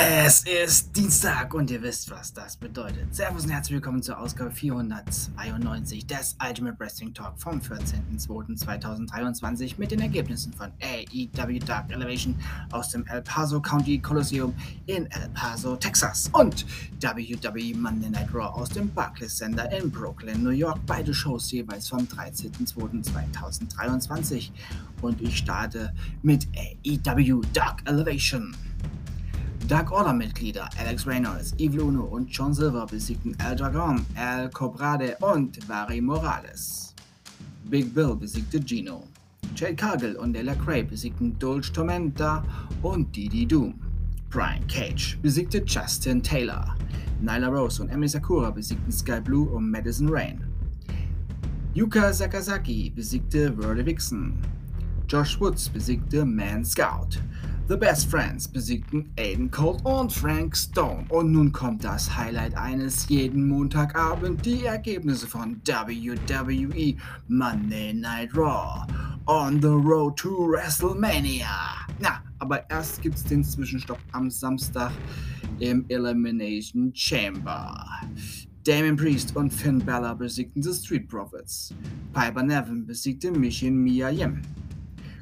Es ist Dienstag und ihr wisst, was das bedeutet. Servus und herzlich willkommen zur Ausgabe 492 des Ultimate Wrestling Talk vom 14.02.2023 mit den Ergebnissen von AEW Dark Elevation aus dem El Paso County Coliseum in El Paso, Texas und WWE Monday Night Raw aus dem Barclays Center in Brooklyn, New York. Beide Shows jeweils vom 13.02.2023 und ich starte mit AEW Dark Elevation. Dark Order-Mitglieder Alex Reynolds, Yves Luno und John Silver besiegten El Dragon, El Cobrade und Barry Morales. Big Bill besiegte Gino. Jade Cargill und Ella Cray besiegten Dulce Tormenta und Didi Doom. Brian Cage besiegte Justin Taylor. Nyla Rose und Emi Sakura besiegten Sky Blue und Madison Rain. Yuka Sakazaki besiegte Verdi Vixen. Josh Woods besiegte Man Scout. The Best Friends besiegten Aiden Cole und Frank Stone. Und nun kommt das Highlight eines jeden Montagabend, die Ergebnisse von WWE Monday Night Raw on the road to WrestleMania. Na, aber erst gibt's den Zwischenstopp am Samstag im Elimination Chamber. Damien Priest und Finn Balor besiegten The Street Profits. Piper Nevin besiegte Michin Mia Yim.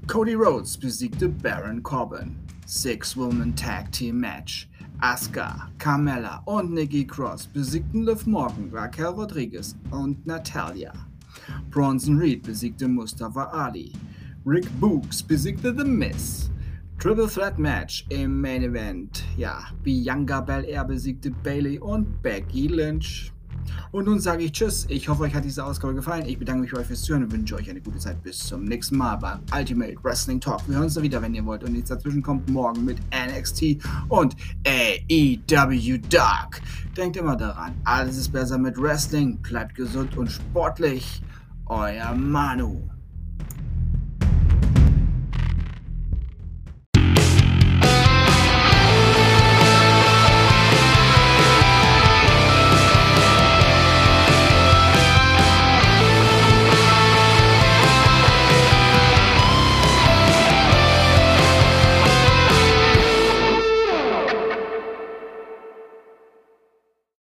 Cody Rhodes besiegte Baron Corbin. Six-Woman Tag Team Match. Asuka, Carmella und Nikki Cross besiegten Liv Morgan, Raquel Rodriguez und Natalia. Bronson Reed besiegte Mustafa Ali. Rick Books besiegte The Miz. Triple Threat Match im Main Event. Ja, Bianca Belair besiegte Bailey und Becky Lynch. Und nun sage ich Tschüss. Ich hoffe, euch hat diese Ausgabe gefallen. Ich bedanke mich bei euch fürs Zuhören und wünsche euch eine gute Zeit. Bis zum nächsten Mal beim Ultimate Wrestling Talk. Wir hören uns da wieder, wenn ihr wollt. Und nichts dazwischen kommt morgen mit NXT und AEW Dark. Denkt immer daran, alles ist besser mit Wrestling. Bleibt gesund und sportlich. Euer Manu.